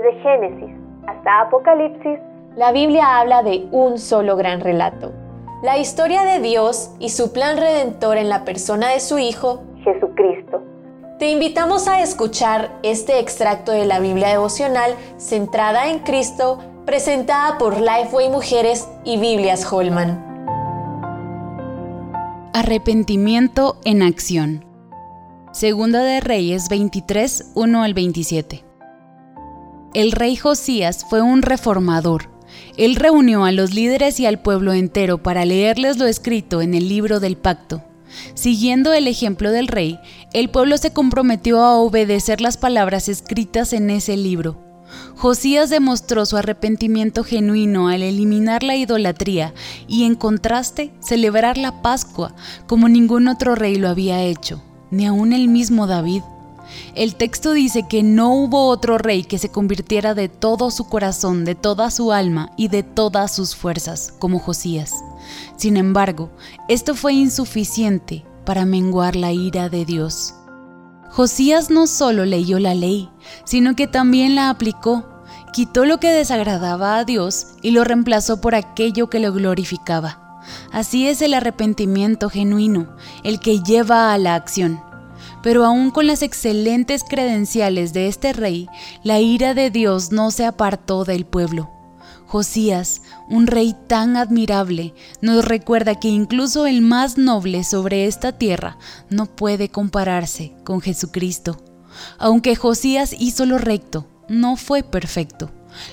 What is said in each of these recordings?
Desde Génesis hasta Apocalipsis, la Biblia habla de un solo gran relato. La historia de Dios y su plan redentor en la persona de su Hijo, Jesucristo. Te invitamos a escuchar este extracto de la Biblia devocional centrada en Cristo, presentada por Lifeway Mujeres y Biblias Holman. Arrepentimiento en acción. Segunda de Reyes 23, 1 al 27. El rey Josías fue un reformador. Él reunió a los líderes y al pueblo entero para leerles lo escrito en el libro del pacto. Siguiendo el ejemplo del rey, el pueblo se comprometió a obedecer las palabras escritas en ese libro. Josías demostró su arrepentimiento genuino al eliminar la idolatría y en contraste celebrar la Pascua como ningún otro rey lo había hecho, ni aun el mismo David. El texto dice que no hubo otro rey que se convirtiera de todo su corazón, de toda su alma y de todas sus fuerzas, como Josías. Sin embargo, esto fue insuficiente para menguar la ira de Dios. Josías no solo leyó la ley, sino que también la aplicó, quitó lo que desagradaba a Dios y lo reemplazó por aquello que lo glorificaba. Así es el arrepentimiento genuino, el que lleva a la acción. Pero aún con las excelentes credenciales de este rey, la ira de Dios no se apartó del pueblo. Josías, un rey tan admirable, nos recuerda que incluso el más noble sobre esta tierra no puede compararse con Jesucristo. Aunque Josías hizo lo recto, no fue perfecto.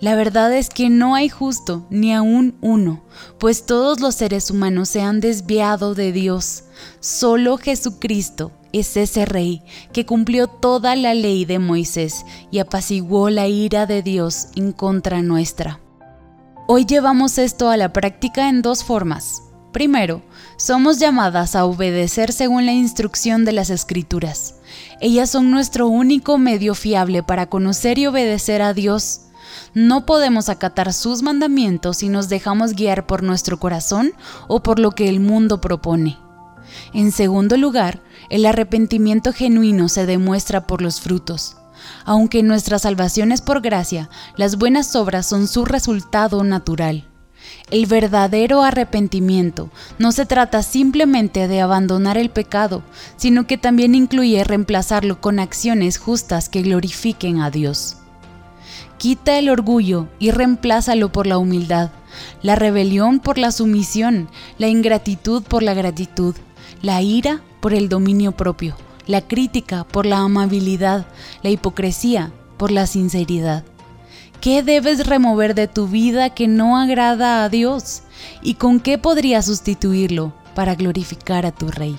La verdad es que no hay justo ni aún uno, pues todos los seres humanos se han desviado de Dios. Solo Jesucristo es ese rey que cumplió toda la ley de Moisés y apaciguó la ira de Dios en contra nuestra. Hoy llevamos esto a la práctica en dos formas. Primero, somos llamadas a obedecer según la instrucción de las escrituras. Ellas son nuestro único medio fiable para conocer y obedecer a Dios. No podemos acatar sus mandamientos si nos dejamos guiar por nuestro corazón o por lo que el mundo propone. En segundo lugar, el arrepentimiento genuino se demuestra por los frutos. Aunque nuestra salvación es por gracia, las buenas obras son su resultado natural. El verdadero arrepentimiento no se trata simplemente de abandonar el pecado, sino que también incluye reemplazarlo con acciones justas que glorifiquen a Dios. Quita el orgullo y reemplázalo por la humildad, la rebelión por la sumisión, la ingratitud por la gratitud, la ira por el dominio propio la crítica por la amabilidad, la hipocresía por la sinceridad. ¿Qué debes remover de tu vida que no agrada a Dios? ¿Y con qué podrías sustituirlo para glorificar a tu Rey?